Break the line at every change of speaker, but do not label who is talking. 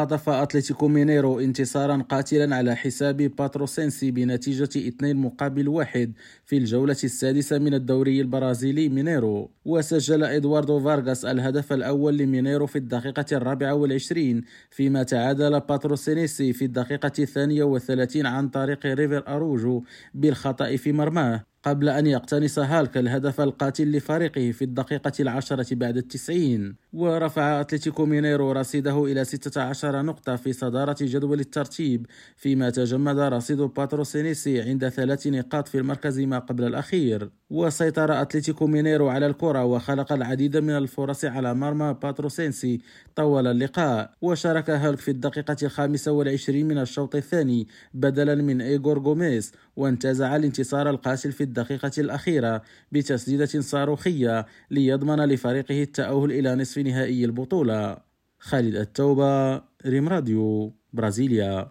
خطف أتلتيكو مينيرو انتصارا قاتلا على حساب باتروسينسي بنتيجة 2 مقابل واحد في الجولة السادسة من الدوري البرازيلي. مينيرو وسجل إدواردو فارغاس الهدف الأول لمينيرو في الدقيقة الرابعة والعشرين فيما تعادل باتروسينيسي في الدقيقة الثانية والثلاثين عن طريق ريفر أروجو بالخطأ في مرماه. قبل أن يقتنص هالك الهدف القاتل لفريقه في الدقيقة العشرة بعد التسعين. ورفع أتلتيكو مينيرو رصيده إلى 16 نقطة في صدارة جدول الترتيب فيما تجمد رصيد باتروسينيسي عند ثلاث نقاط في المركز ما قبل الأخير. وسيطر أتلتيكو مينيرو على الكرة وخلق العديد من الفرص على مرمى باتروسينسي. طوال اللقاء. وشارك هالك في الدقيقة الخامسة والعشرين من الشوط الثاني بدلا من إيغور غوميز وانتزع الانتصار القاسي في الدقيقة الأخيرة بتسديدة صاروخية ليضمن لفريقه التأهل إلى نصف نهائي البطولة. خالد التوبة ريم راديو برازيليا.